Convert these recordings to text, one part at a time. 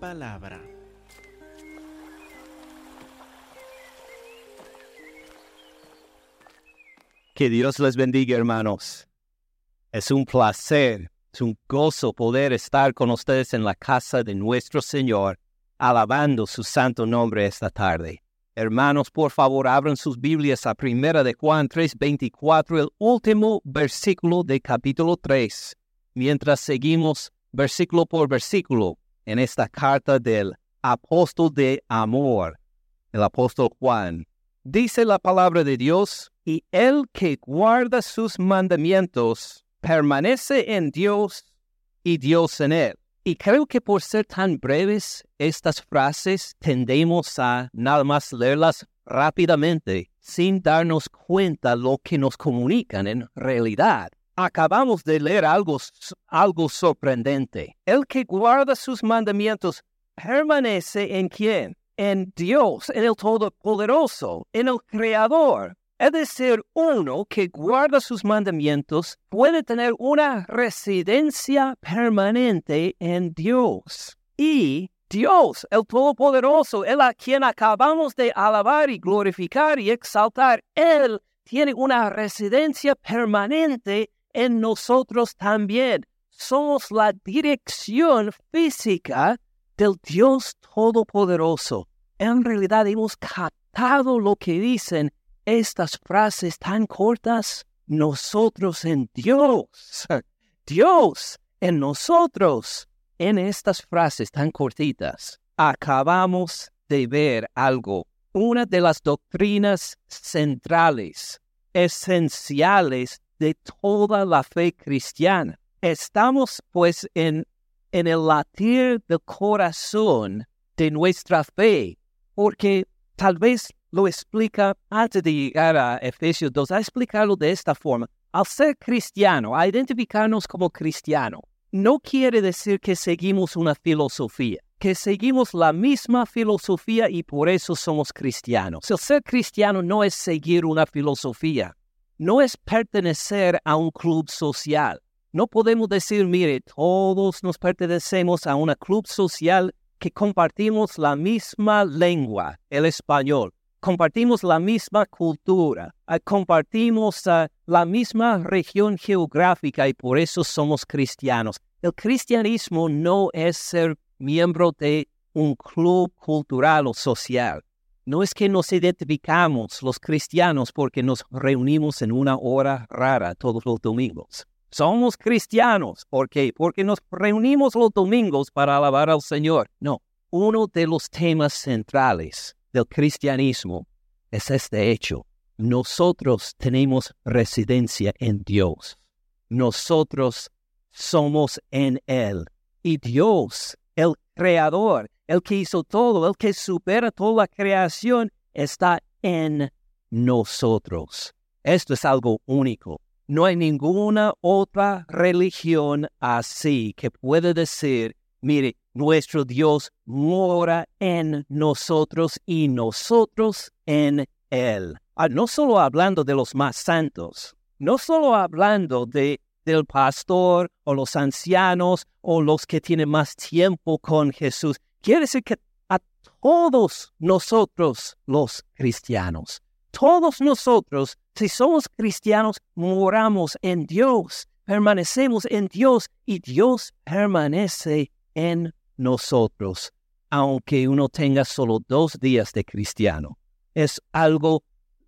palabra. Que Dios les bendiga, hermanos. Es un placer, es un gozo poder estar con ustedes en la casa de nuestro Señor, alabando su santo nombre esta tarde. Hermanos, por favor, abran sus Biblias a Primera de Juan 3:24, el último versículo de capítulo 3, mientras seguimos versículo por versículo en esta carta del apóstol de amor, el apóstol Juan. Dice la palabra de Dios, y el que guarda sus mandamientos permanece en Dios y Dios en él. Y creo que por ser tan breves estas frases tendemos a nada más leerlas rápidamente sin darnos cuenta lo que nos comunican en realidad. Acabamos de leer algo, algo sorprendente. El que guarda sus mandamientos permanece en quién? En Dios, en el Todopoderoso, en el Creador. Es decir, uno que guarda sus mandamientos puede tener una residencia permanente en Dios. Y Dios, el Todopoderoso, el a quien acabamos de alabar y glorificar y exaltar, Él tiene una residencia permanente en nosotros también. Somos la dirección física del Dios Todopoderoso. En realidad hemos captado lo que dicen estas frases tan cortas, nosotros en Dios, Dios en nosotros. En estas frases tan cortitas, acabamos de ver algo, una de las doctrinas centrales, esenciales de toda la fe cristiana. Estamos pues en, en el latir del corazón de nuestra fe, porque tal vez lo explica antes de llegar a Efesios 2, a explicarlo de esta forma. Al ser cristiano, a identificarnos como cristiano, no quiere decir que seguimos una filosofía, que seguimos la misma filosofía y por eso somos cristianos. El ser cristiano no es seguir una filosofía, no es pertenecer a un club social. No podemos decir, mire, todos nos pertenecemos a un club social que compartimos la misma lengua, el español compartimos la misma cultura, ah, compartimos ah, la misma región geográfica y por eso somos cristianos. El cristianismo no es ser miembro de un club cultural o social. No es que nos identificamos los cristianos porque nos reunimos en una hora rara todos los domingos. Somos cristianos. Porque nos reunimos los domingos para alabar al Señor. No, uno de los temas centrales del cristianismo es este hecho. Nosotros tenemos residencia en Dios. Nosotros somos en Él. Y Dios, el creador, el que hizo todo, el que supera toda la creación, está en nosotros. Esto es algo único. No hay ninguna otra religión así que pueda decir, mire, nuestro Dios mora en nosotros y nosotros en Él. Ah, no solo hablando de los más santos, no solo hablando de, del pastor o los ancianos o los que tienen más tiempo con Jesús. Quiere decir que a todos nosotros los cristianos, todos nosotros, si somos cristianos, moramos en Dios, permanecemos en Dios y Dios permanece en nosotros, aunque uno tenga solo dos días de cristiano. Es algo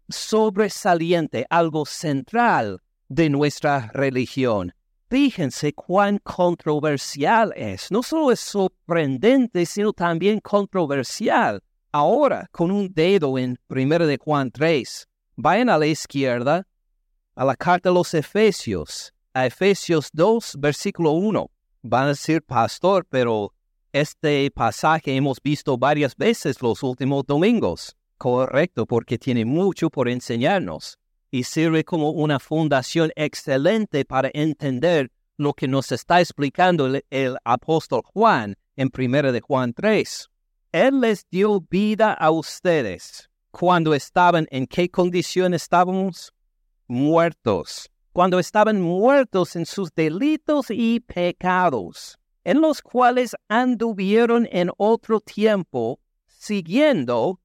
sobresaliente, algo central de nuestra religión. Fíjense cuán controversial es. No solo es sorprendente, sino también controversial. Ahora, con un dedo en 1 de Juan 3, vayan a la izquierda a la carta de los Efesios, a Efesios 2, versículo 1. Van a decir, pastor, pero este pasaje hemos visto varias veces los últimos domingos. Correcto, porque tiene mucho por enseñarnos y sirve como una fundación excelente para entender lo que nos está explicando el, apóstol Juan en 1 de Juan 3. Él les dio vida a ustedes cuando estaban en qué condición estábamos? Muertos. Cuando estaban muertos en sus delitos y pecados en los cuales anduvieron en otro tiempo, siguiendo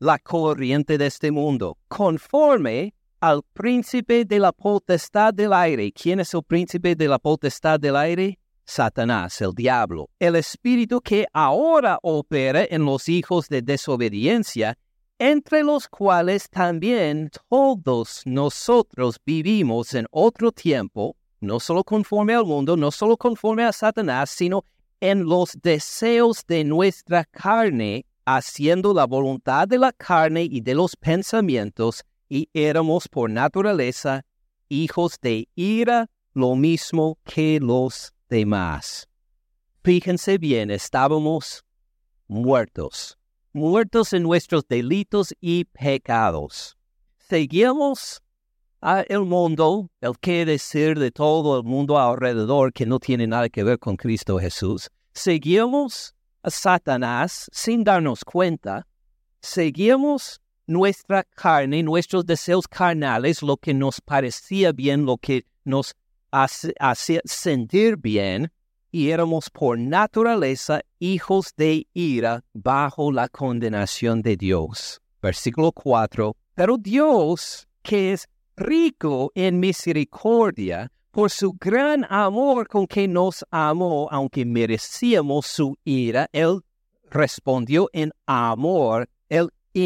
la corriente de este mundo, conforme al príncipe de la potestad del aire. ¿Quién es el príncipe de la potestad del aire? Satanás, el diablo, el espíritu que ahora opera en los hijos de desobediencia, entre los cuales también todos nosotros vivimos en otro tiempo, no solo conforme al mundo, no solo conforme a Satanás, sino en los deseos de nuestra carne, haciendo la voluntad de la carne y de los pensamientos, y éramos por naturaleza hijos de ira, lo mismo que los demás. Fíjense bien, estábamos muertos, muertos en nuestros delitos y pecados. Seguíamos a el mundo, el qué decir de todo el mundo alrededor que no tiene nada que ver con Cristo Jesús. Seguimos a Satanás sin darnos cuenta. Seguimos nuestra carne, nuestros deseos carnales, lo que nos parecía bien, lo que nos hacía sentir bien, y éramos por naturaleza hijos de ira bajo la condenación de Dios. Versículo 4. Pero Dios, que es rico en misericordia, por su gran amor con que nos amó, aunque merecíamos su ira, Él respondió en amor,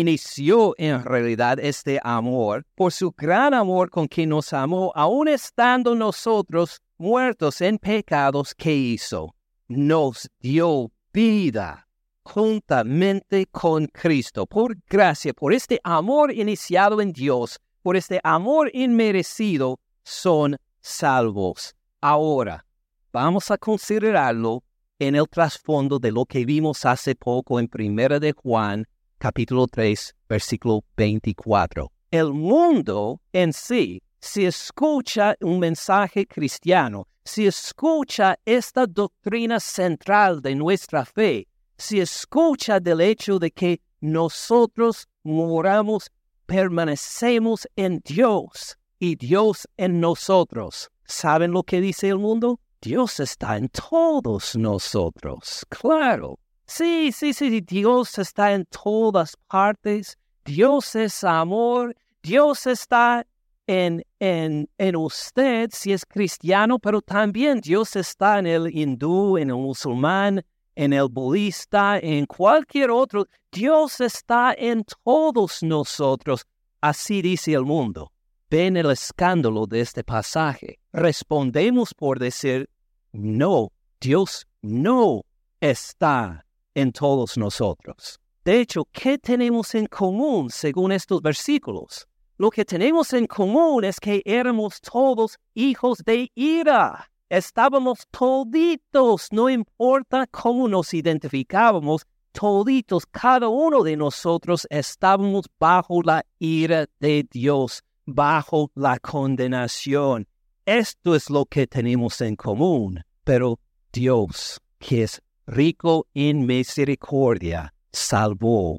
inició en realidad este amor, por su gran amor con que nos amó, aun estando nosotros muertos en pecados que hizo, nos dio vida juntamente con Cristo, por gracia, por este amor iniciado en Dios, por este amor inmerecido, son salvos. Ahora, vamos a considerarlo en el trasfondo de lo que vimos hace poco en Primera de Juan, capítulo 3, versículo 24. El mundo en sí, si escucha un mensaje cristiano, si escucha esta doctrina central de nuestra fe, si escucha del hecho de que nosotros moramos permanecemos en Dios y Dios en nosotros. ¿Saben lo que dice el mundo? Dios está en todos nosotros. Claro. Sí, sí, sí, Dios está en todas partes. Dios es amor. Dios está en, en, en usted si es cristiano, pero también Dios está en el hindú, en el musulmán, en el budista, en cualquier otro. Dios está en todos nosotros. Así dice el mundo. Ven el escándalo de este pasaje. Respondemos por decir, no, Dios no está en todos nosotros. De hecho, ¿qué tenemos en común según estos versículos? Lo que tenemos en común es que éramos todos hijos de ira. Estábamos toditos, no importa cómo nos identificábamos, toditos, cada uno de nosotros estábamos bajo la ira de Dios, bajo la condenación. Esto es lo que tenemos en común, pero Dios, que es rico en misericordia, salvó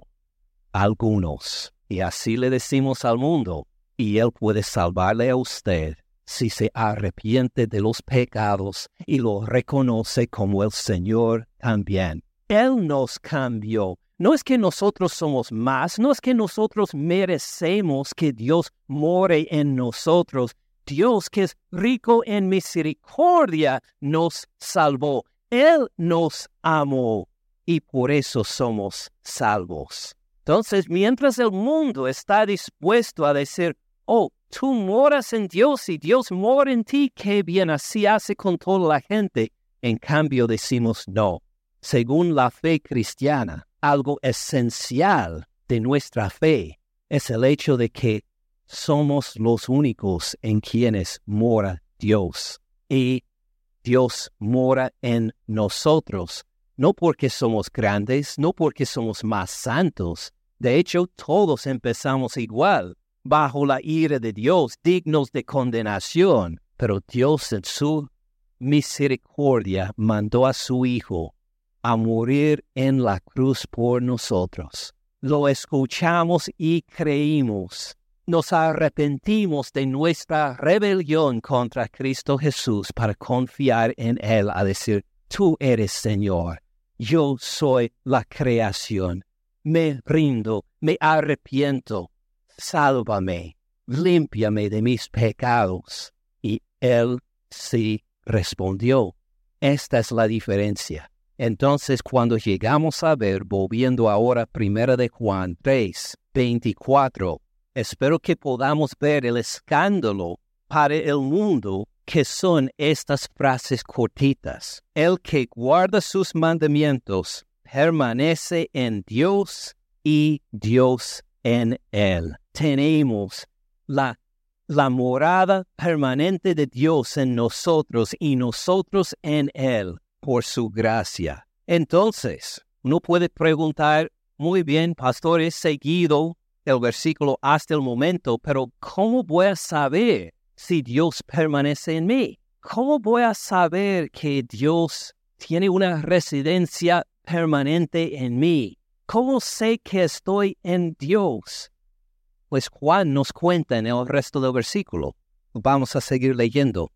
algunos. Y así le decimos al mundo, y Él puede salvarle a usted si se arrepiente de los pecados y lo reconoce como el Señor también. Él nos cambió. No es que nosotros somos más, no es que nosotros merecemos que Dios more en nosotros. Dios que es rico en misericordia nos salvó. Él nos amó y por eso somos salvos. Entonces, mientras el mundo está dispuesto a decir, oh, tú moras en Dios y Dios mora en ti, qué bien así hace con toda la gente. En cambio decimos no. Según la fe cristiana, algo esencial de nuestra fe es el hecho de que somos los únicos en quienes mora Dios. Y Dios mora en nosotros, no porque somos grandes, no porque somos más santos. De hecho, todos empezamos igual bajo la ira de Dios, dignos de condenación, pero Dios en su misericordia mandó a su Hijo a morir en la cruz por nosotros. Lo escuchamos y creímos. Nos arrepentimos de nuestra rebelión contra Cristo Jesús para confiar en Él, a decir, tú eres Señor. Yo soy la creación. Me rindo, me arrepiento. Sálvame, límpiame de mis pecados. Y él sí respondió. Esta es la diferencia. Entonces, cuando llegamos a ver, volviendo ahora primera de Juan 3, 24, espero que podamos ver el escándalo para el mundo que son estas frases cortitas. El que guarda sus mandamientos permanece en Dios y Dios en él. Tenemos la, la morada permanente de Dios en nosotros y nosotros en él por su gracia. Entonces, uno puede preguntar, muy bien, pastor, he seguido el versículo hasta el momento, pero ¿cómo voy a saber si Dios permanece en mí? ¿Cómo voy a saber que Dios tiene una residencia permanente en mí? ¿Cómo sé que estoy en Dios? Pues Juan nos cuenta en el resto del versículo. Vamos a seguir leyendo.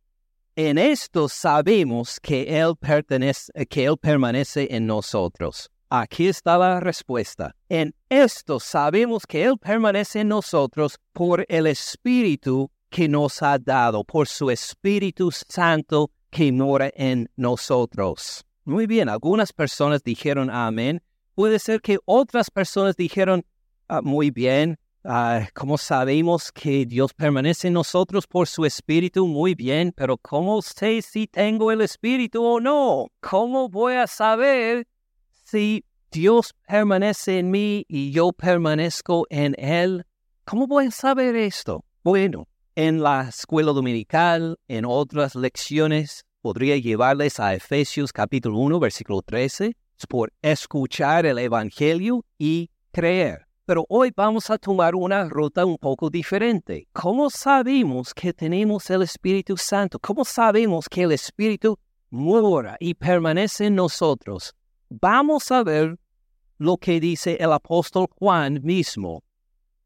En esto sabemos que Él, pertenece, que él permanece en nosotros. Aquí está la respuesta. En esto sabemos que Él permanece en nosotros por el Espíritu que nos ha dado, por su Espíritu Santo que mora en nosotros. Muy bien, algunas personas dijeron amén. Puede ser que otras personas dijeron ah, muy bien, Ah, ¿Cómo sabemos que Dios permanece en nosotros por su Espíritu? Muy bien, pero ¿cómo sé si tengo el Espíritu o no? ¿Cómo voy a saber si Dios permanece en mí y yo permanezco en Él? ¿Cómo voy saber esto? Bueno, en la escuela dominical, en otras lecciones, podría llevarles a Efesios capítulo 1, versículo 13, por escuchar el Evangelio y creer. Pero hoy vamos a tomar una ruta un poco diferente. ¿Cómo sabemos que tenemos el Espíritu Santo? ¿Cómo sabemos que el Espíritu mora y permanece en nosotros? Vamos a ver lo que dice el apóstol Juan mismo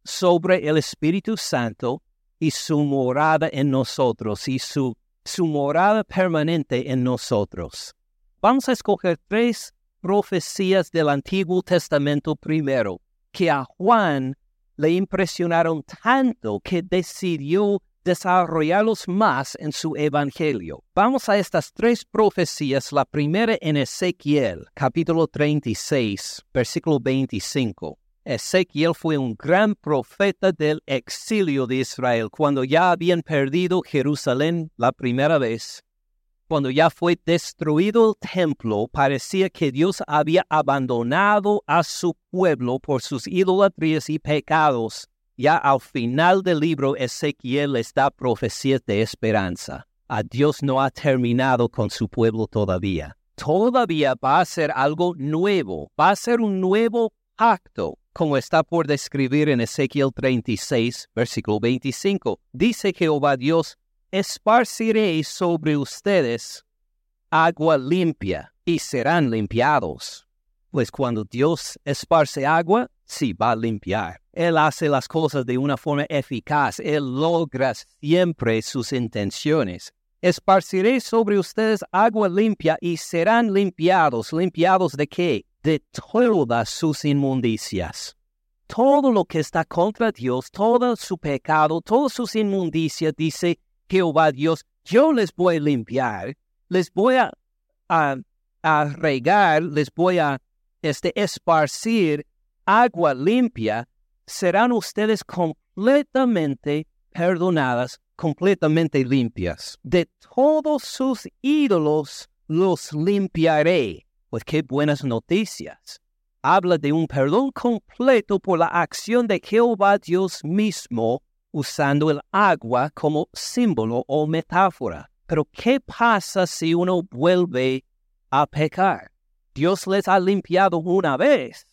sobre el Espíritu Santo y su morada en nosotros y su, su morada permanente en nosotros. Vamos a escoger tres profecías del Antiguo Testamento primero que a Juan le impresionaron tanto que decidió desarrollarlos más en su evangelio. Vamos a estas tres profecías, la primera en Ezequiel, capítulo 36, versículo 25. Ezequiel fue un gran profeta del exilio de Israel cuando ya habían perdido Jerusalén la primera vez cuando ya fue destruido el templo, parecía que Dios había abandonado a su pueblo por sus idolatrías y pecados. Ya al final del libro Ezequiel les da profecías de esperanza. A Dios no ha terminado con su pueblo todavía. Todavía va a ser algo nuevo, va a ser un nuevo acto, como está por describir en Ezequiel 36, versículo 25. Dice Jehová Dios, esparciré sobre ustedes agua limpia y serán limpiados. Pues cuando Dios esparce agua, sí va a limpiar. Él hace las cosas de una forma eficaz. Él logra siempre sus intenciones. Esparciré sobre ustedes agua limpia y serán limpiados. ¿Limpiados de qué? De todas sus inmundicias. Todo lo que está contra Dios, todo su pecado, todas sus inmundicias, dice, Jehová Dios, yo les voy a limpiar, les voy a, a, regar, les voy a este, esparcir agua limpia, serán ustedes completamente perdonadas, completamente limpias. De todos sus ídolos los limpiaré. Pues qué buenas noticias. Habla de un perdón completo por la acción de Jehová Dios mismo usando el agua como símbolo o metáfora. Pero ¿qué pasa si uno vuelve a pecar? Dios les ha limpiado una vez.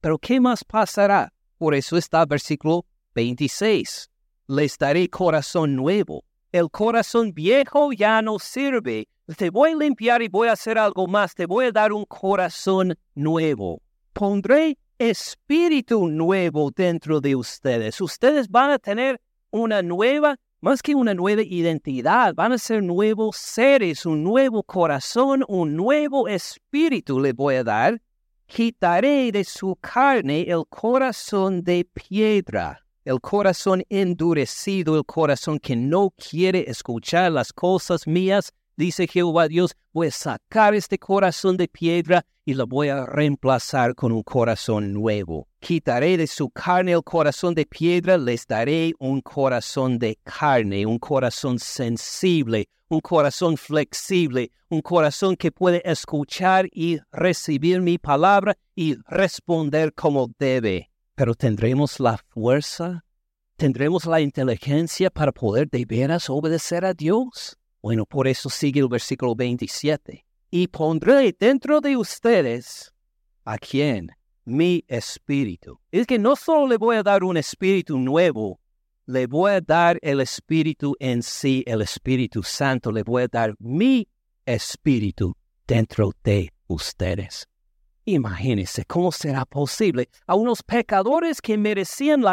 Pero ¿qué más pasará? Por eso está versículo 26. Les daré corazón nuevo. El corazón viejo ya no sirve. Te voy a limpiar y voy a hacer algo más. Te voy a dar un corazón nuevo. Pondré espíritu nuevo dentro de ustedes. Ustedes van a tener una nueva más que una nueva identidad, van a ser nuevos seres, un nuevo corazón, un nuevo espíritu le voy a dar. Quitaré de su carne el corazón de piedra, el corazón endurecido, el corazón que no quiere escuchar las cosas mías dice Jehová Dios, voy a sacar este corazón de piedra y lo voy a reemplazar con un corazón nuevo. Quitaré de su carne el corazón de piedra, les daré un corazón de carne, un corazón sensible, un corazón flexible, un corazón que puede escuchar y recibir mi palabra y responder como debe. Pero tendremos la fuerza, tendremos la inteligencia para poder de veras obedecer a Dios. Bueno, por eso sigue el versículo 27. Y pondré dentro de ustedes a quién? Mi espíritu. Es que no solo le voy a dar un espíritu nuevo, le voy a dar el espíritu en sí, el Espíritu Santo, le voy a dar mi espíritu dentro de ustedes. Imagínense cómo será posible a unos pecadores que merecían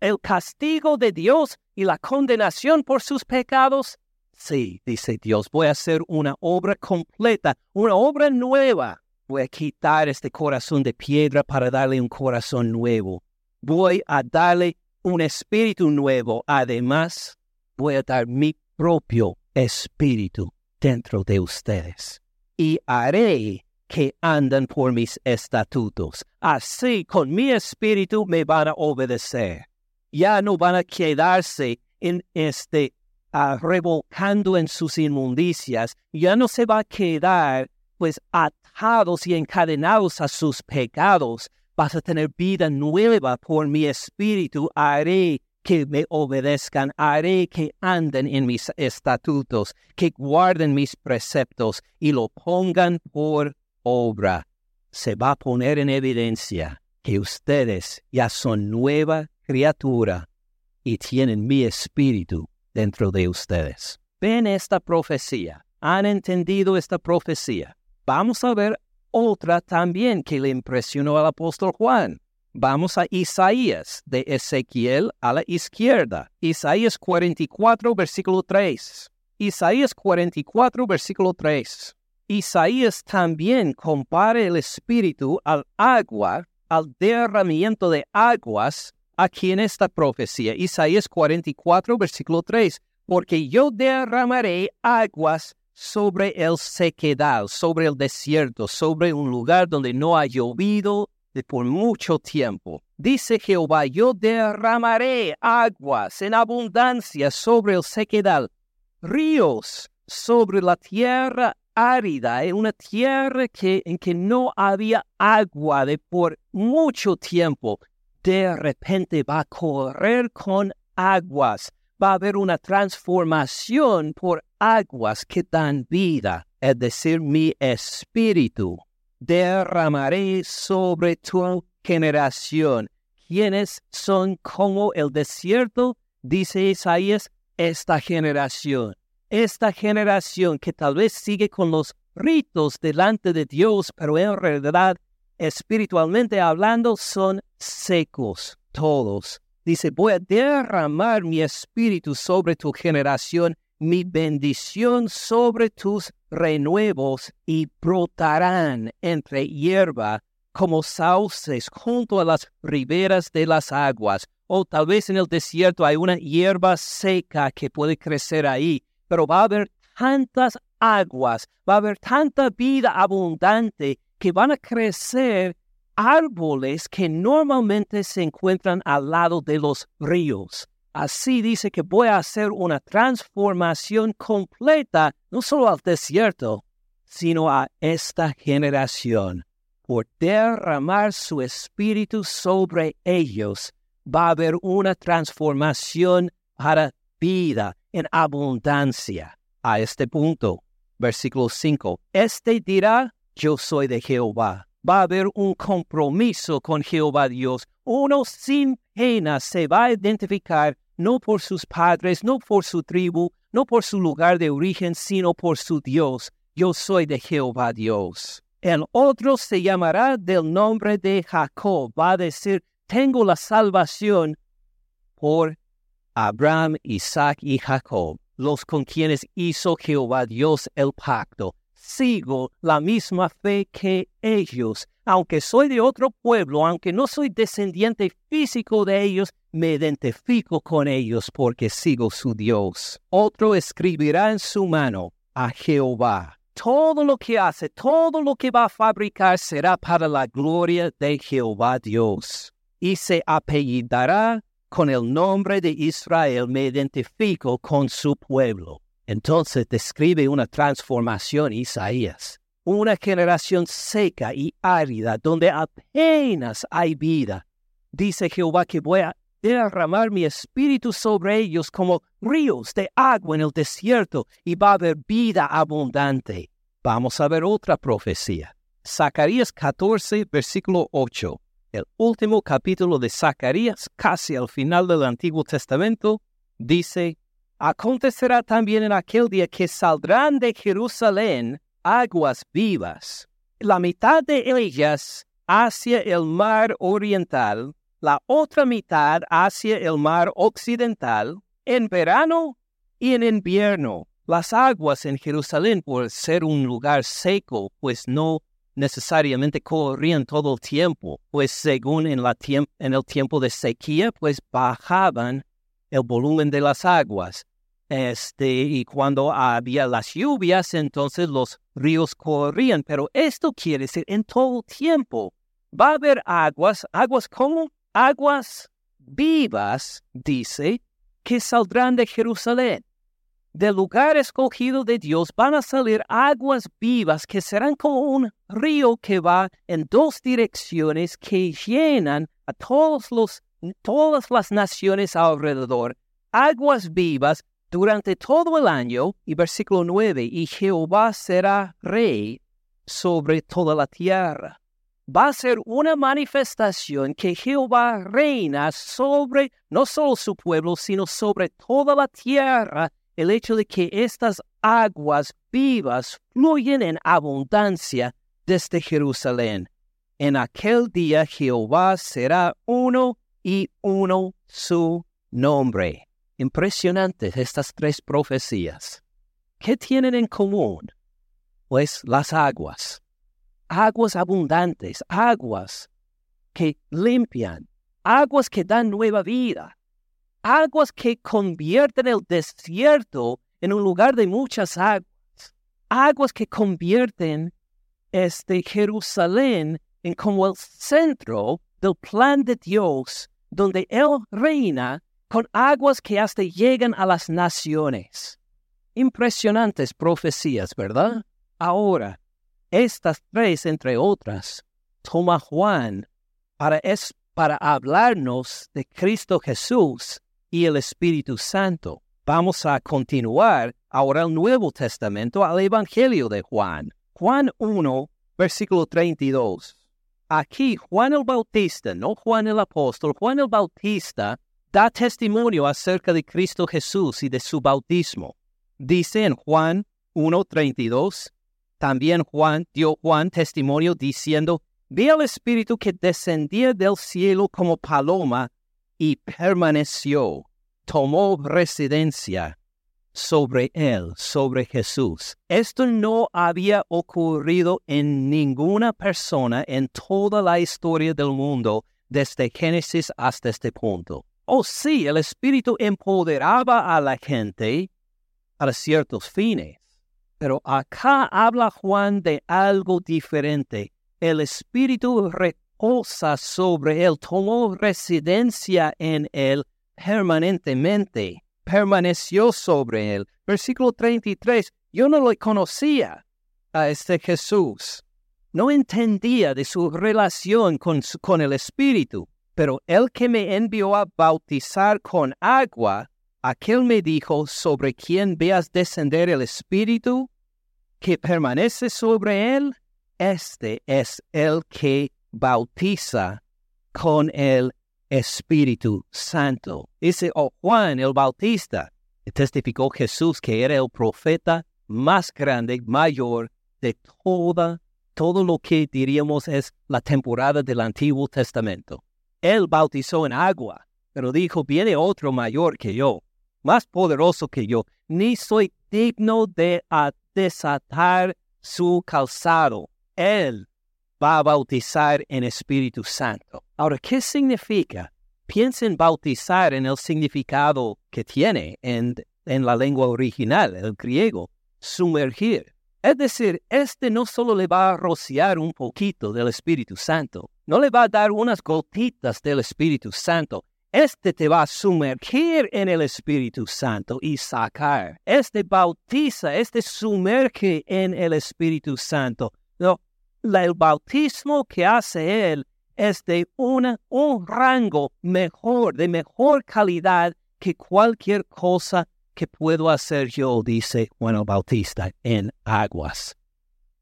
el castigo de Dios y la condenación por sus pecados Sí, dice Dios, voy a hacer una obra completa, una obra nueva. Voy a quitar este corazón de piedra para darle un corazón nuevo. Voy a darle un espíritu nuevo. Además, voy a dar mi propio espíritu dentro de ustedes. Y haré que andan por mis estatutos. Así con mi espíritu me van a obedecer. Ya no van a quedarse en este revolcando en sus inmundicias, ya no se va a quedar pues atados y encadenados a sus pecados. Vas a tener vida nueva por mi espíritu. Haré que me obedezcan, haré que anden en mis estatutos, que guarden mis preceptos y lo pongan por obra. Se va a poner en evidencia que ustedes ya son nueva criatura y tienen mi espíritu dentro de ustedes. Ven esta profecía, han entendido esta profecía. Vamos a ver otra también que le impresionó al apóstol Juan. Vamos a Isaías, de Ezequiel a la izquierda. Isaías 44, versículo 3. Isaías 44, versículo 3. Isaías también compara el espíritu al agua, al derramamiento de aguas aquí en esta profecía, Isaías 44, versículo 3, porque yo derramaré aguas sobre el sequedal, sobre el desierto, sobre un lugar donde no ha llovido de por mucho tiempo. Dice Jehová, yo derramaré aguas en abundancia sobre el sequedal, ríos sobre la tierra árida, en una tierra que, en que no había agua de por mucho tiempo de repente va a correr con aguas. Va a haber una transformación por aguas que dan vida, es decir, mi espíritu. Derramaré sobre tu generación. ¿Quiénes son como el desierto? Dice Isaías, esta generación. Esta generación que tal vez sigue con los ritos delante de Dios, pero en realidad espiritualmente hablando, son secos todos. Dice, voy a derramar mi espíritu sobre tu generación, mi bendición sobre tus renuevos y brotarán entre hierba como sauces junto a las riberas de las aguas. O tal vez en el desierto hay una hierba seca que puede crecer ahí, pero va a haber tantas aguas, va a haber tanta vida abundante que van a crecer árboles que normalmente se encuentran al lado de los ríos. Así dice que voy a hacer una transformación completa, no solo al desierto, sino a esta generación. Por derramar su espíritu sobre ellos, va a haber una transformación para vida en abundancia. A este punto, versículo 5, este dirá, yo soy de Jehová. Va a haber un compromiso con Jehová Dios. Uno sin pena se va a identificar no por sus padres, no por su tribu, no por su lugar de origen, sino por su Dios. Yo soy de Jehová Dios. El otro se llamará del nombre de Jacob. Va a decir, tengo la salvación por Abraham, Isaac y Jacob, los con quienes hizo Jehová Dios el pacto. Sigo la misma fe que ellos. Aunque soy de otro pueblo, aunque no soy descendiente físico de ellos, me identifico con ellos porque sigo su Dios. Otro escribirá en su mano a Jehová. Todo lo que hace, todo lo que va a fabricar será para la gloria de Jehová Dios. Y se apellidará con el nombre de Israel, me identifico con su pueblo. Entonces describe una transformación Isaías, una generación seca y árida donde apenas hay vida. Dice Jehová que voy a derramar mi espíritu sobre ellos como ríos de agua en el desierto y va a haber vida abundante. Vamos a ver otra profecía. Zacarías 14, versículo 8. El último capítulo de Zacarías, casi al final del Antiguo Testamento, dice, Acontecerá también en aquel día que saldrán de Jerusalén aguas vivas, la mitad de ellas hacia el mar oriental la otra mitad hacia el mar occidental en verano y en invierno. Las aguas en Jerusalén, por ser un lugar seco, pues no necesariamente corrían todo el tiempo, pues según en, la en el tiempo de sequía, pues bajaban el volumen de las aguas. Este, y cuando había las lluvias, entonces los ríos corrían, pero esto quiere decir en todo tiempo. Va a haber aguas, aguas como aguas vivas, dice, que saldrán de Jerusalén. Del lugar escogido de Dios van a salir aguas vivas que serán como un río que va en dos direcciones que llenan a todos los, todas las naciones alrededor. Aguas vivas durante todo el año. Y versículo 9, y Jehová será rey sobre toda la tierra va a ser una manifestación que Jehová reina sobre no solo su pueblo, sino sobre toda la tierra, el hecho de que estas aguas vivas fluyen en abundancia desde Jerusalén. En aquel día Jehová será uno y uno su nombre. Impresionantes estas tres profecías. ¿Qué tienen en común? Pues las aguas aguas abundantes, aguas que limpian, aguas que dan nueva vida, aguas que convierten el desierto en un lugar de muchas aguas, aguas que convierten este Jerusalén en como el centro del plan de Dios, donde Él reina con aguas que hasta llegan a las naciones. Impresionantes profecías, ¿verdad? Ahora, estas tres, entre otras, toma Juan para, es, para hablarnos de Cristo Jesús y el Espíritu Santo. Vamos a continuar ahora el Nuevo Testamento al Evangelio de Juan. Juan 1, versículo 32. Aquí Juan el Bautista, no Juan el apóstol, Juan el Bautista da testimonio acerca de Cristo Jesús y de su bautismo. Dice en Juan 1.32, también Juan dio Juan testimonio diciendo, vi al Espíritu que descendía del cielo como paloma y permaneció, tomó residencia sobre él, sobre Jesús. Esto no había ocurrido en ninguna persona en toda la historia del mundo desde Génesis hasta este punto. Oh sí, el Espíritu empoderaba a la gente para ciertos fines, pero acá habla Juan de algo diferente. El Espíritu reposa sobre él, tomó residencia en él permanentemente, permaneció sobre él. Versículo 33, yo no lo conocía a este Jesús, no entendía de su relación con, con el Espíritu, pero el que me envió a bautizar con agua, Aquel me dijo, sobre quien veas descender el Espíritu, que permanece sobre él, este es el que bautiza con el Espíritu Santo. Dice oh, Juan el Bautista, testificó Jesús que era el profeta más grande, mayor de toda, todo lo que diríamos es la temporada del Antiguo Testamento. Él bautizó en agua, pero dijo, viene otro mayor que yo, más poderoso que yo, ni soy digno de desatar su calzado. Él va a bautizar en Espíritu Santo. Ahora, ¿qué significa? Piensen bautizar en el significado que tiene en, en la lengua original, el griego, sumergir. Es decir, este no solo le va a rociar un poquito del Espíritu Santo, no le va a dar unas gotitas del Espíritu Santo, este te va a sumergir en el Espíritu Santo y sacar. Este bautiza, este sumerge en el Espíritu Santo. No, el bautismo que hace Él es de una, un rango mejor, de mejor calidad que cualquier cosa que puedo hacer yo, dice Juan Bautista, en aguas.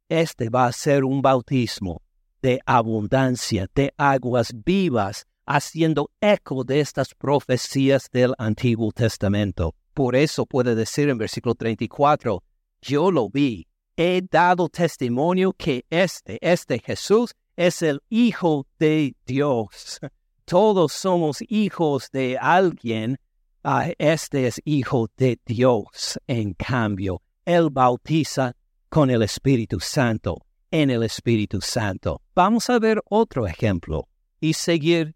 Este va a ser un bautismo de abundancia, de aguas vivas, haciendo eco de estas profecías del Antiguo Testamento. Por eso puede decir en versículo 34, yo lo vi, he dado testimonio que este, este Jesús, es el Hijo de Dios. Todos somos hijos de alguien. Ah, este es Hijo de Dios. En cambio, Él bautiza con el Espíritu Santo, en el Espíritu Santo. Vamos a ver otro ejemplo y seguir,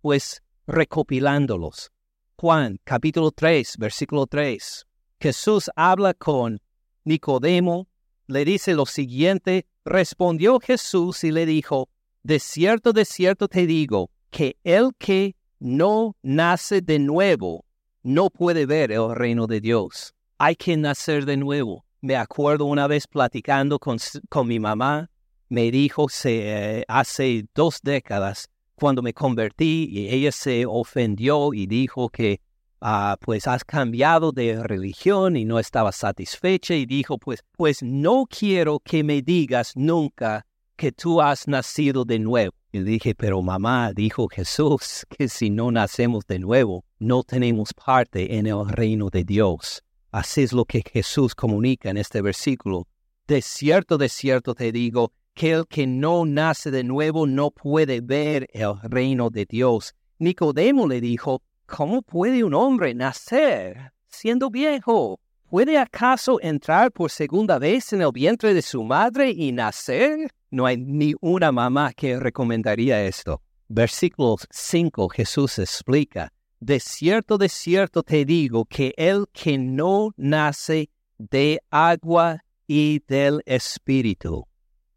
pues, recopilándolos. Juan capítulo 3, versículo 3. Jesús habla con Nicodemo, le dice lo siguiente, respondió Jesús y le dijo, de cierto, de cierto te digo, que el que no nace de nuevo no puede ver el reino de Dios. Hay que nacer de nuevo. Me acuerdo una vez platicando con, con mi mamá, me dijo se, hace dos décadas, cuando me convertí, y ella se ofendió y dijo que Ah, pues has cambiado de religión y no estaba satisfecha y dijo, pues, pues no quiero que me digas nunca que tú has nacido de nuevo. Y dije, pero mamá, dijo Jesús, que si no nacemos de nuevo, no tenemos parte en el reino de Dios. Así es lo que Jesús comunica en este versículo. De cierto, de cierto te digo, que el que no nace de nuevo no puede ver el reino de Dios. Nicodemo le dijo, ¿Cómo puede un hombre nacer siendo viejo? ¿Puede acaso entrar por segunda vez en el vientre de su madre y nacer? No hay ni una mamá que recomendaría esto. Versículo 5 Jesús explica, De cierto, de cierto te digo que el que no nace de agua y del Espíritu.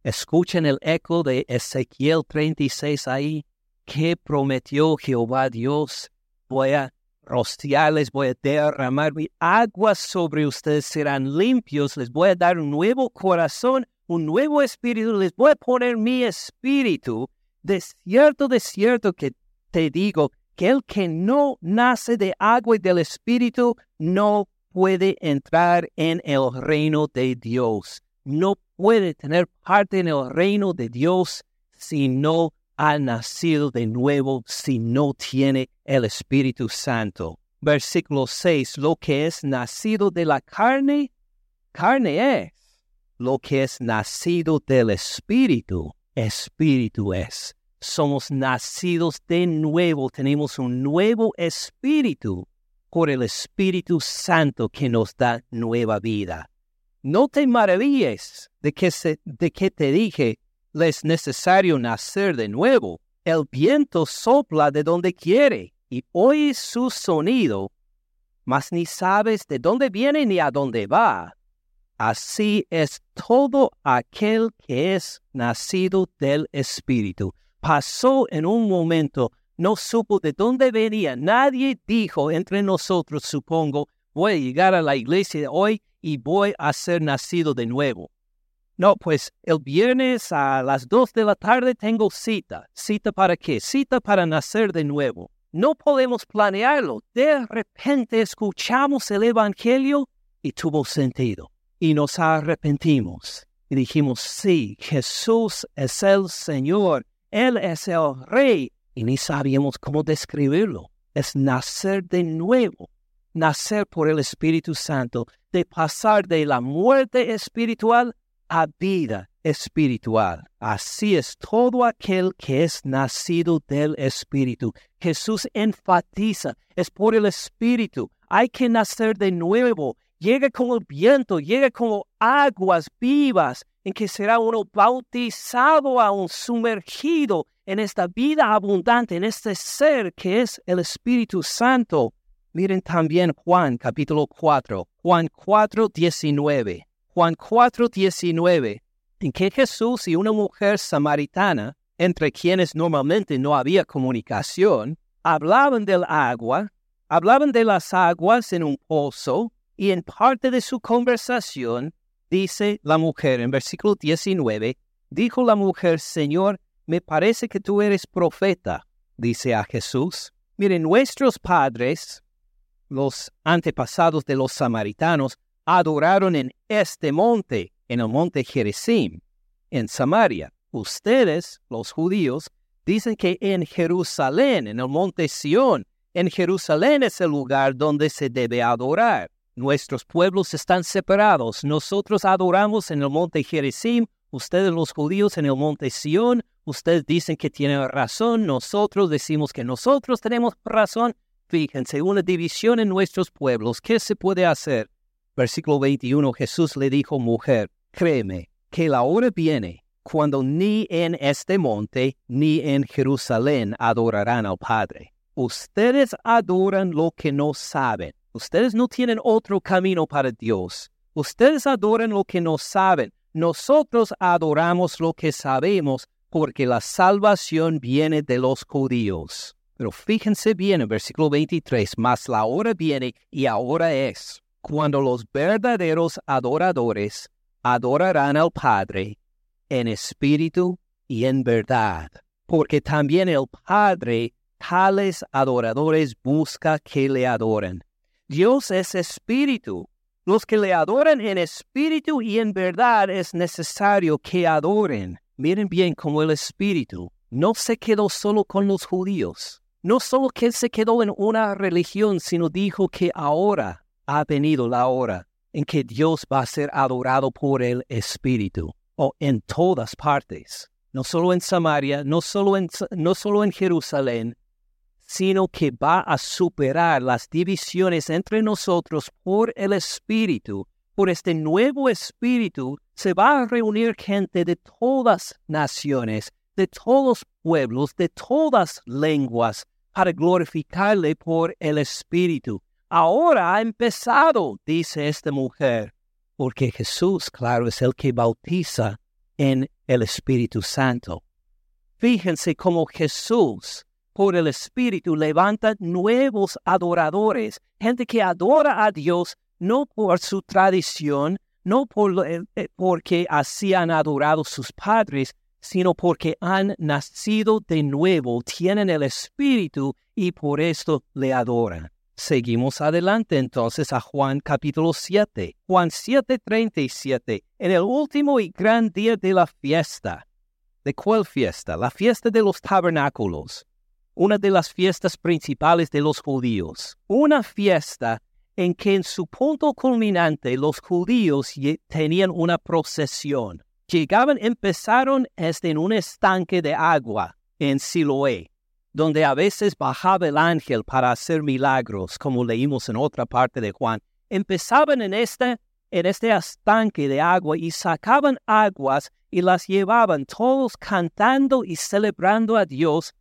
Escuchen el eco de Ezequiel 36 ahí. ¿Qué prometió Jehová Dios? Voy a rociarles, voy a derramar mi agua sobre ustedes, serán limpios, les voy a dar un nuevo corazón, un nuevo espíritu, les voy a poner mi espíritu. De cierto, de cierto que te digo que el que no nace de agua y del espíritu no puede entrar en el reino de Dios. No puede tener parte en el reino de Dios si no ha nacido de nuevo si no tiene el Espíritu Santo. Versículo 6, lo que es nacido de la carne, carne es. Lo que es nacido del Espíritu, Espíritu es. Somos nacidos de nuevo, tenemos un nuevo Espíritu por el Espíritu Santo que nos da nueva vida. No te maravilles de que, se, de que te dije, es necesario nacer de nuevo. El viento sopla de donde quiere y oyes su sonido, mas ni sabes de dónde viene ni a dónde va. Así es todo aquel que es nacido del Espíritu. Pasó en un momento, no supo de dónde venía. Nadie dijo entre nosotros, supongo, voy a llegar a la iglesia hoy y voy a ser nacido de nuevo. No, pues el viernes a las dos de la tarde tengo cita. ¿Cita para qué? Cita para nacer de nuevo. No podemos planearlo. De repente escuchamos el Evangelio y tuvo sentido. Y nos arrepentimos. Y dijimos, sí, Jesús es el Señor. Él es el Rey. Y ni sabíamos cómo describirlo. Es nacer de nuevo. Nacer por el Espíritu Santo. De pasar de la muerte espiritual a vida espiritual. Así es todo aquel que es nacido del Espíritu. Jesús enfatiza, es por el Espíritu. Hay que nacer de nuevo. Llega como el viento, llega como aguas vivas, en que será uno bautizado aún, sumergido en esta vida abundante, en este ser que es el Espíritu Santo. Miren también Juan capítulo 4, Juan 4, 19. Juan 4, 19 en que Jesús y una mujer samaritana, entre quienes normalmente no había comunicación, hablaban del agua, hablaban de las aguas en un pozo, y en parte de su conversación, dice la mujer en versículo 19, dijo la mujer, Señor, me parece que tú eres profeta, dice a Jesús. Miren, nuestros padres, los antepasados de los samaritanos, adoraron en este monte en el monte Gerizim, en Samaria. Ustedes, los judíos, dicen que en Jerusalén, en el monte Sión, en Jerusalén es el lugar donde se debe adorar. Nuestros pueblos están separados. Nosotros adoramos en el monte Gerizim, ustedes los judíos en el monte Sión. Ustedes dicen que tienen razón, nosotros decimos que nosotros tenemos razón. Fíjense, una división en nuestros pueblos. ¿Qué se puede hacer? Versículo 21, Jesús le dijo, mujer, créeme que la hora viene cuando ni en este monte ni en Jerusalén adorarán al Padre. Ustedes adoran lo que no saben. Ustedes no tienen otro camino para Dios. Ustedes adoran lo que no saben. Nosotros adoramos lo que sabemos porque la salvación viene de los judíos. Pero fíjense bien en versículo 23, mas la hora viene y ahora es, cuando los verdaderos adoradores adorarán al Padre en espíritu y en verdad, porque también el Padre tales adoradores busca que le adoren. Dios es espíritu. Los que le adoran en espíritu y en verdad es necesario que adoren. Miren bien cómo el espíritu no se quedó solo con los judíos. No solo que se quedó en una religión, sino dijo que ahora ha venido la hora en que Dios va a ser adorado por el Espíritu, o en todas partes, no solo en Samaria, no solo en, no solo en Jerusalén, sino que va a superar las divisiones entre nosotros por el Espíritu. Por este nuevo Espíritu se va a reunir gente de todas naciones, de todos pueblos, de todas lenguas, para glorificarle por el Espíritu ahora ha empezado, dice esta mujer, porque Jesús, claro, es el que bautiza en el Espíritu Santo. Fíjense cómo Jesús, por el Espíritu, levanta nuevos adoradores, gente que adora a Dios no por su tradición, no por, eh, eh, porque así han adorado sus padres, sino porque han nacido de nuevo, tienen el Espíritu y por esto le adoran. Seguimos adelante entonces a Juan capítulo 7. Juan 7:37. En el último y gran día de la fiesta. ¿De cuál fiesta? La fiesta de los tabernáculos. Una de las fiestas principales de los judíos. Una fiesta en que en su punto culminante los judíos tenían una procesión. Llegaban, empezaron desde un estanque de agua en Siloé donde a veces bajaba el ángel para hacer milagros, como leímos en otra parte de Juan, empezaban en este, en este estanque de agua y sacaban aguas y las llevaban todos cantando y celebrando a Dios,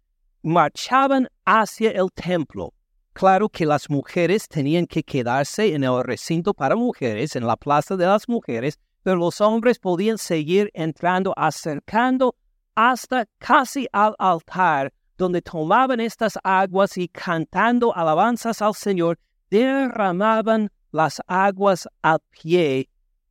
marchaban hacia el templo. Claro que las mujeres tenían que quedarse en el recinto para mujeres, en la plaza de las mujeres, pero los hombres podían seguir entrando, acercando hasta casi al altar donde tomaban estas aguas y cantando alabanzas al Señor, derramaban las aguas al pie,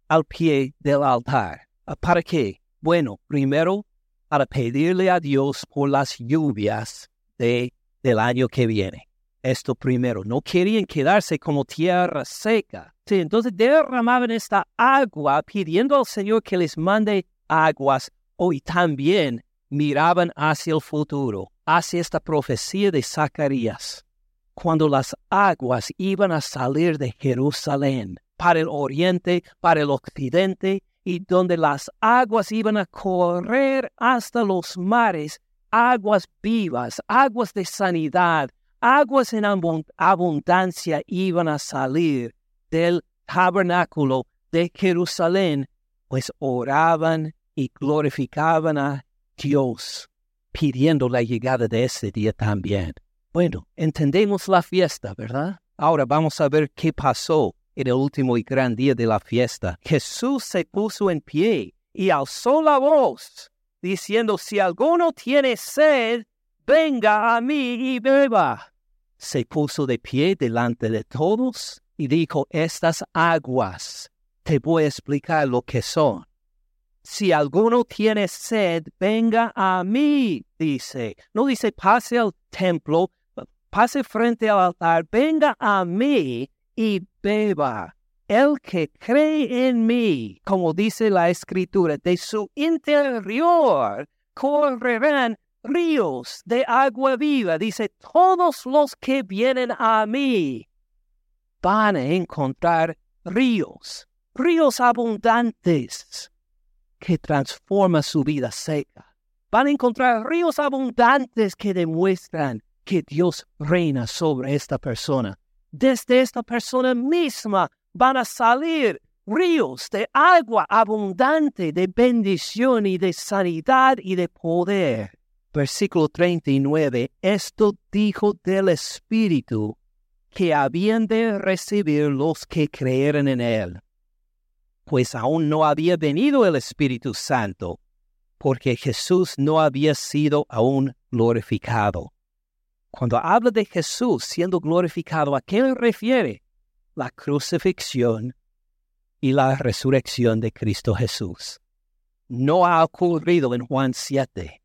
al pie del altar. ¿Para qué? Bueno, primero, para pedirle a Dios por las lluvias de, del año que viene. Esto primero, no querían quedarse como tierra seca. Sí, entonces derramaban esta agua pidiendo al Señor que les mande aguas. Hoy también miraban hacia el futuro hace esta profecía de Zacarías, cuando las aguas iban a salir de Jerusalén para el oriente, para el occidente, y donde las aguas iban a correr hasta los mares, aguas vivas, aguas de sanidad, aguas en abundancia iban a salir del tabernáculo de Jerusalén, pues oraban y glorificaban a Dios, pidiendo la llegada de ese día también. Bueno, entendemos la fiesta, ¿verdad? Ahora vamos a ver qué pasó en el último y gran día de la fiesta. Jesús se puso en pie y alzó la voz, diciendo, si alguno tiene sed, venga a mí y beba. Se puso de pie delante de todos y dijo, estas aguas, te voy a explicar lo que son. Si alguno tiene sed, venga a mí, dice. No dice pase al templo, pase frente al altar, venga a mí y beba. El que cree en mí, como dice la escritura, de su interior correrán ríos de agua viva. Dice, todos los que vienen a mí van a encontrar ríos, ríos abundantes que transforman su vida seca. Van a encontrar ríos abundantes que demuestran que Dios reina sobre esta persona. Desde esta persona misma van a salir ríos de agua abundante, de bendición y de sanidad y de poder. Versículo 39. Esto dijo del Espíritu que habían de recibir los que creyeran en Él. Pues aún no había venido el Espíritu Santo, porque Jesús no había sido aún glorificado. Cuando habla de Jesús siendo glorificado, ¿a qué refiere? La crucifixión y la resurrección de Cristo Jesús. No ha ocurrido en Juan 7.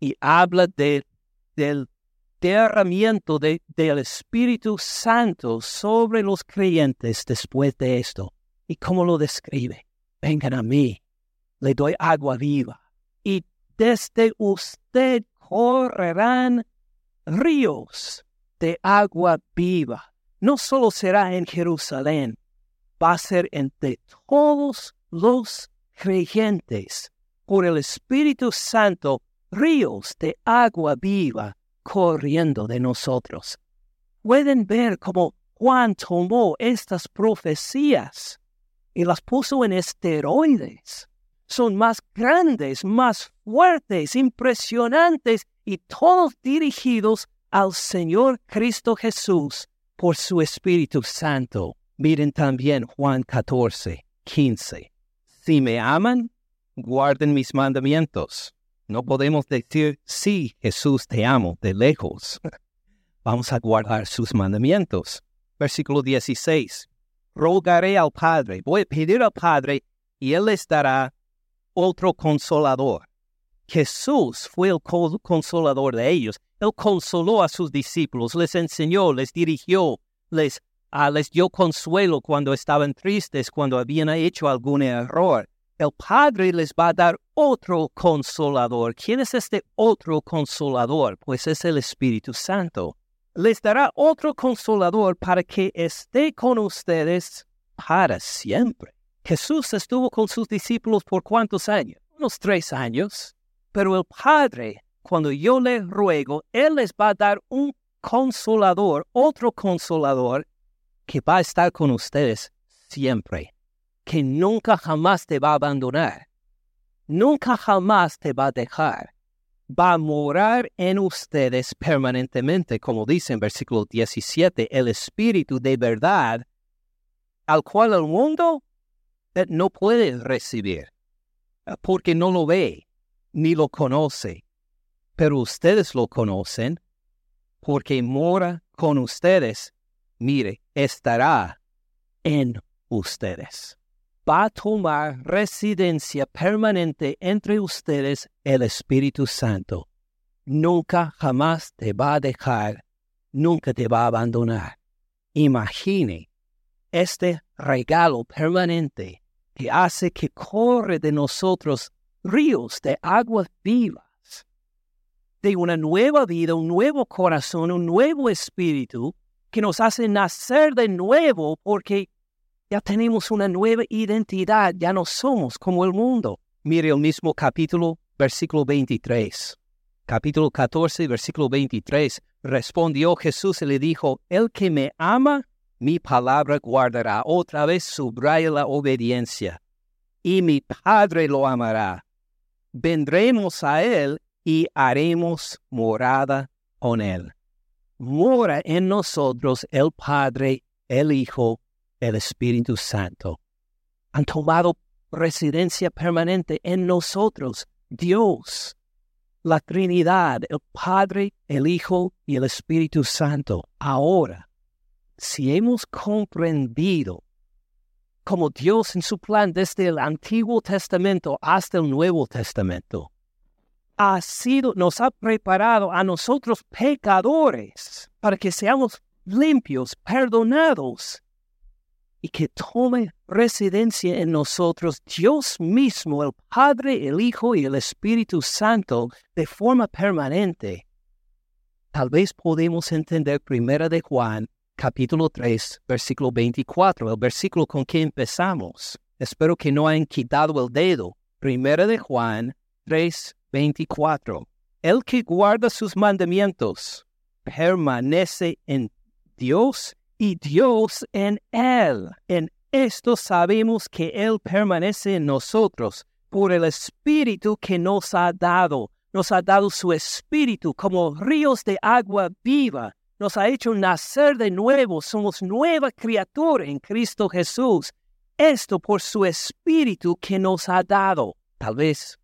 Y habla de, del derramamiento del Espíritu Santo sobre los creyentes después de esto. ¿Y cómo lo describe? Vengan a mí, le doy agua viva, y desde usted correrán ríos de agua viva. No solo será en Jerusalén, va a ser entre todos los creyentes. Por el Espíritu Santo, ríos de agua viva corriendo de nosotros. Pueden ver cómo Juan tomó estas profecías y las puso en esteroides. Son más grandes, más fuertes, impresionantes y todos dirigidos al Señor Cristo Jesús por su Espíritu Santo. Miren también Juan 14, 15. Si me aman, guarden mis mandamientos. No podemos decir, sí, Jesús, te amo, de lejos. Vamos a guardar sus mandamientos. Versículo 16. Rogaré al Padre, voy a pedir al Padre, y Él les dará otro consolador Jesús fue el consolador de ellos. Él consoló a sus discípulos, les enseñó, les dirigió, les, ah, les dio consuelo cuando estaban tristes, cuando habían hecho algún error. El Padre les va a dar otro consolador. ¿Quién es este otro consolador? Pues es el Espíritu Santo. Les dará otro consolador para que esté con ustedes para siempre. Jesús estuvo con sus discípulos por cuántos años? Unos tres años. Pero el Padre, cuando yo le ruego, Él les va a dar un consolador, otro consolador, que va a estar con ustedes siempre, que nunca jamás te va a abandonar, nunca jamás te va a dejar, va a morar en ustedes permanentemente, como dice en versículo 17, el Espíritu de verdad, al cual el mundo no puede recibir, porque no lo ve, ni lo conoce, pero ustedes lo conocen, porque mora con ustedes. Mire, estará en ustedes. Va a tomar residencia permanente entre ustedes el Espíritu Santo. Nunca jamás te va a dejar, nunca te va a abandonar. Imagine este regalo permanente que hace que corre de nosotros ríos de aguas vivas, de una nueva vida, un nuevo corazón, un nuevo espíritu que nos hace nacer de nuevo porque Ya tenemos una nueva identidad, ya no somos como el mundo. Mire el mismo capítulo, versículo 23. Capítulo 14, versículo 23. Respondió Jesús y le dijo, El que me ama, mi palabra guardará. Otra vez subraya la obediencia. Y mi Padre lo amará. Vendremos a él y haremos morada con él. Mora en nosotros el Padre, el Hijo, el Espíritu Santo. Han tomado residencia permanente en nosotros, Dios, la Trinidad, el Padre, el Hijo y el Espíritu Santo. Ahora, si hemos comprendido como Dios en su plan desde el Antiguo Testamento hasta el Nuevo Testamento, ha sido, nos ha preparado a nosotros pecadores para que seamos limpios, perdonados y que tome residencia en nosotros Dios mismo, el Padre, el Hijo y el Espíritu Santo de forma permanente. Tal vez podemos entender primera de Juan, capítulo 3, versículo 24, el versículo con que empezamos. Espero que no hayan quitado el dedo. Primera de Juan 3, 24. El que guarda sus mandamientos permanece en Dios y Dios en él. En esto sabemos que Él permanece en nosotros por el Espíritu que nos ha dado. Nos ha dado su Espíritu como ríos de agua viva. Nos ha hecho nacer de nuevo. Somos nueva criatura en Cristo Jesús. Esto por su Espíritu que nos ha dado. Tal vez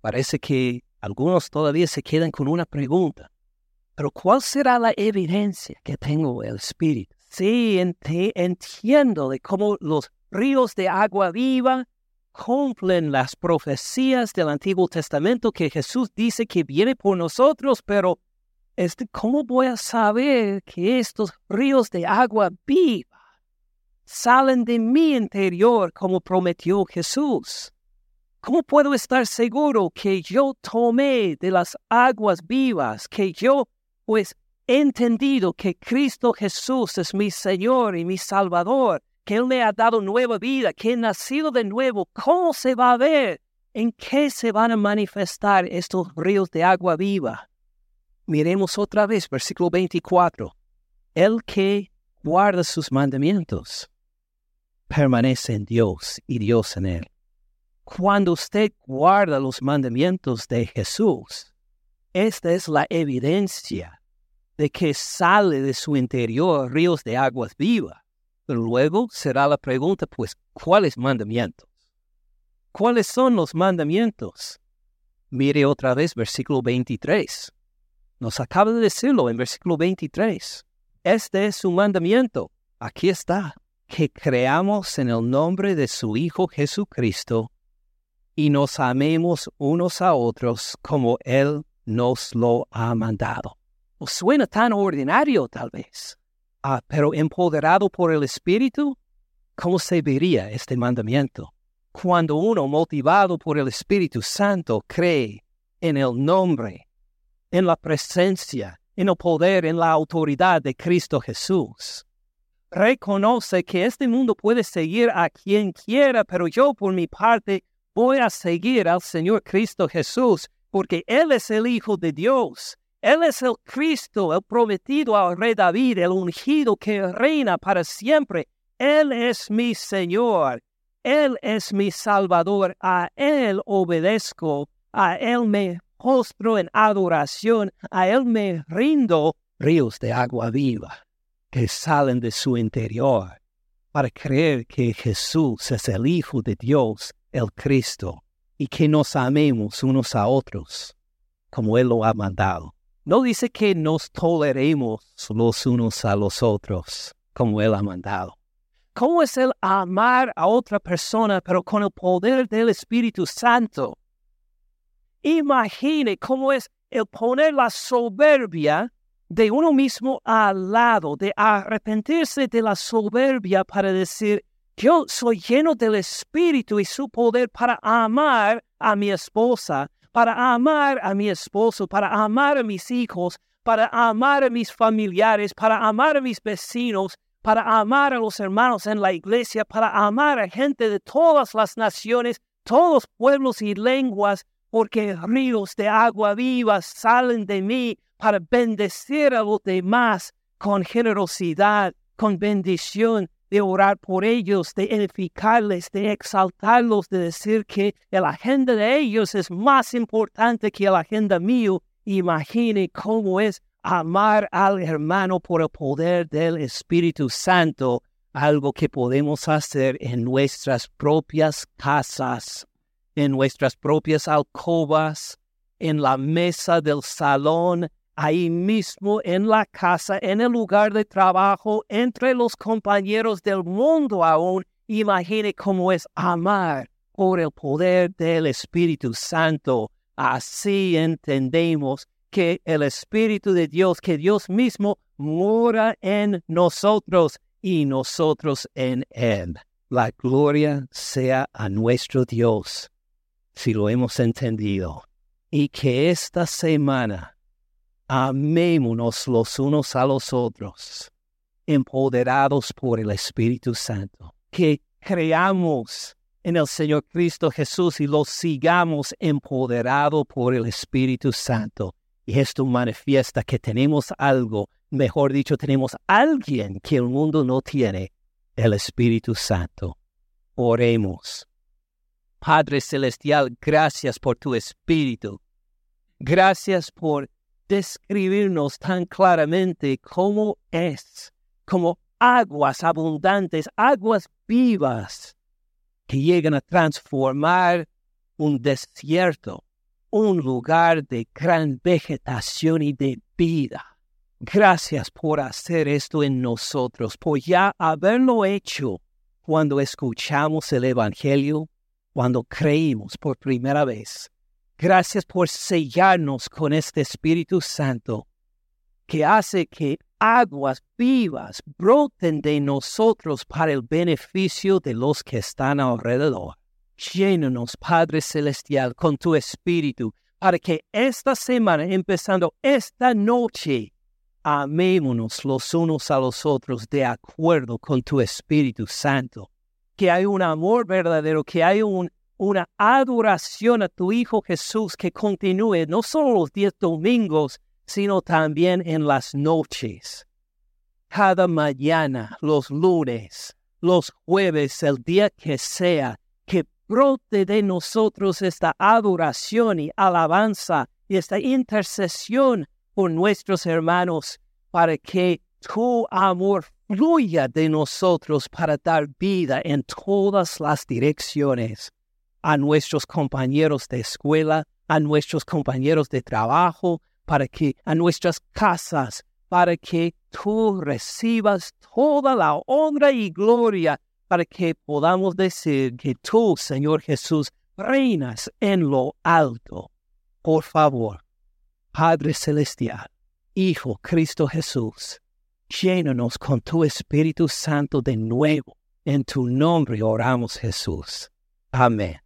Parece que algunos todavía se quedan con una pregunta. Pero ¿cuál será la evidencia que tengo el Espíritu? Sí, entiendo de cómo los ríos de agua viva cumplen las profecías del Antiguo Testamento que Jesús dice que viene por nosotros, pero este, ¿cómo voy a saber que estos ríos de agua viva salen de mi interior como prometió Jesús? ¿Cómo puedo estar seguro que yo tomé de las aguas vivas, que yo pues entendido que Cristo Jesús es mi Señor y mi Salvador, que Él me ha dado nueva vida, que he nacido de nuevo? ¿Cómo se va a ver? ¿En qué se van a manifestar estos ríos de agua viva? Miremos otra vez versículo 24. El que guarda sus mandamientos permanece en Dios y Dios en él. Cuando usted guarda los mandamientos de Jesús, esta es la evidencia de que sale de su interior ríos de aguas vivas. Luego será la pregunta, pues, ¿cuáles mandamientos? ¿Cuáles son los mandamientos? Mire otra vez versículo 23. Nos acaba de decirlo en versículo 23. Este es su mandamiento. Aquí está. Que creamos en el nombre de su Hijo Jesucristo y nos amemos unos a otros como Él nos lo ha mandado. O suena tan ordinario tal vez, ah, pero empoderado por el Espíritu, ¿cómo se vería este mandamiento? Cuando uno, motivado por el Espíritu Santo, cree en el nombre, en la presencia, en el poder, en la autoridad de Cristo Jesús. Reconoce que este mundo puede seguir a quien quiera, pero yo por mi parte voy a seguir al Señor Cristo Jesús, porque Él es el Hijo de Dios. Él es el Cristo, el prometido al rey David, el ungido que reina para siempre. Él es mi Señor. Él es mi Salvador. A Él obedezco. A Él me postro en adoración. A Él me rindo. Ríos de agua viva que salen de su interior para creer que Jesús es el Hijo de Dios el Cristo y que nos amemos unos a otros como Él lo ha mandado. No dice que nos toleremos los unos a los otros como Él ha mandado. ¿Cómo es el amar a otra persona pero con el poder del Espíritu Santo? Imagine cómo es el poner la soberbia de uno mismo al lado, de arrepentirse de la soberbia para decir, yo soy lleno del Espíritu y su poder para amar a mi esposa, para amar a mi esposo, para amar a mis hijos, para amar a mis familiares, para amar a mis vecinos, para amar a los hermanos en la iglesia, para amar a gente de todas las naciones, todos pueblos y lenguas, porque ríos de agua viva salen de mí para bendecir a los demás con generosidad, con bendición, de orar por ellos, de edificarles, de exaltarlos, de decir que la agenda de ellos es más importante que la agenda mío. Imagine cómo es amar al hermano por el poder del Espíritu Santo, algo que podemos hacer en nuestras propias casas, en nuestras propias alcobas, en la mesa del salón, ahí mismo en la casa, en el lugar de trabajo, entre los compañeros del mundo aún. Imagine cómo es amar por el poder del Espíritu Santo. Así entendemos que el Espíritu de Dios, que Dios mismo mora en nosotros y nosotros en Él. La gloria sea a nuestro Dios, si lo hemos entendido. Y que esta semana amémonos los unos a los otros, empoderados por el Espíritu Santo. Que creamos en el Señor Cristo Jesús y lo sigamos empoderado por el Espíritu Santo y esto manifiesta que tenemos algo, mejor dicho, tenemos alguien que el mundo no tiene, el Espíritu Santo. Oremos. Padre Celestial, gracias por tu Espíritu. Gracias por describirnos tan claramente cómo es, como aguas abundantes, aguas vivas que llegan a transformar un desierto un lugar de gran vegetación y de vida. Gracias por hacer esto en nosotros, por ya haberlo hecho cuando escuchamos el Evangelio, cuando creímos por primera vez. Gracias por sellarnos con este Espíritu Santo que hace que aguas vivas broten de nosotros para el beneficio de los que están alrededor. Llénanos, Padre Celestial, con tu Espíritu, para que esta semana, empezando esta noche, amémonos los unos a los otros de acuerdo con tu Espíritu Santo. Que hay un amor verdadero, que hay un, una adoración a tu Hijo Jesús que continúe no solo los diez domingos, sino también en las noches. Cada mañana, los lunes, los jueves, el día que sea, que brote de nosotros esta adoración y alabanza y esta intercesión por nuestros hermanos para que tu amor fluya de nosotros para dar vida en todas las direcciones a nuestros compañeros de escuela, a nuestros compañeros de trabajo, para que a nuestras casas, para que tú recibas toda la honra y gloria para que podamos decir que tú, Señor Jesús, reinas en lo alto. Por favor, Padre Celestial, Hijo Cristo Jesús, llénanos con tu Espíritu Santo de nuevo. En tu nombre oramos Jesús. Amén.